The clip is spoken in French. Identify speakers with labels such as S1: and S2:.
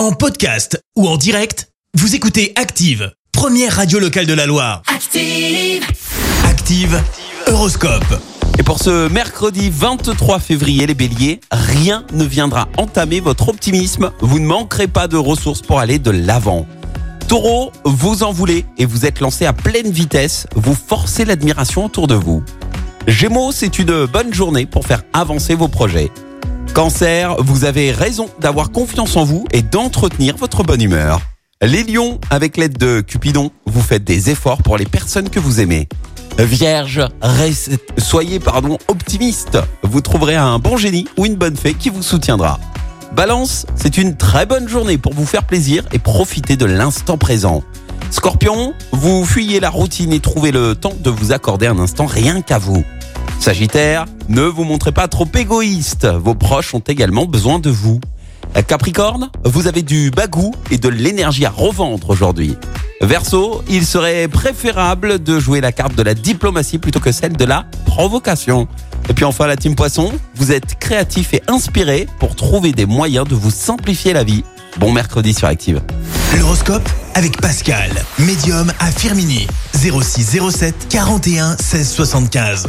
S1: En podcast ou en direct, vous écoutez Active, première radio locale de la Loire.
S2: Active.
S1: Active, Horoscope.
S3: Et pour ce mercredi 23 février, les béliers, rien ne viendra entamer votre optimisme. Vous ne manquerez pas de ressources pour aller de l'avant. Taureau, vous en voulez et vous êtes lancé à pleine vitesse. Vous forcez l'admiration autour de vous. Gémeaux, c'est une bonne journée pour faire avancer vos projets. Cancer, vous avez raison d'avoir confiance en vous et d'entretenir votre bonne humeur. Les lions, avec l'aide de Cupidon, vous faites des efforts pour les personnes que vous aimez. Vierge, soyez pardon optimiste. Vous trouverez un bon génie ou une bonne fée qui vous soutiendra. Balance, c'est une très bonne journée pour vous faire plaisir et profiter de l'instant présent. Scorpion, vous fuyez la routine et trouvez le temps de vous accorder un instant rien qu'à vous. Sagittaire, ne vous montrez pas trop égoïste. Vos proches ont également besoin de vous. Capricorne, vous avez du bagou et de l'énergie à revendre aujourd'hui. Verseau, il serait préférable de jouer la carte de la diplomatie plutôt que celle de la provocation. Et puis enfin la team Poisson, vous êtes créatif et inspiré pour trouver des moyens de vous simplifier la vie. Bon mercredi sur Active.
S1: L'horoscope avec Pascal, médium à Firmini. 0607 41 16 75.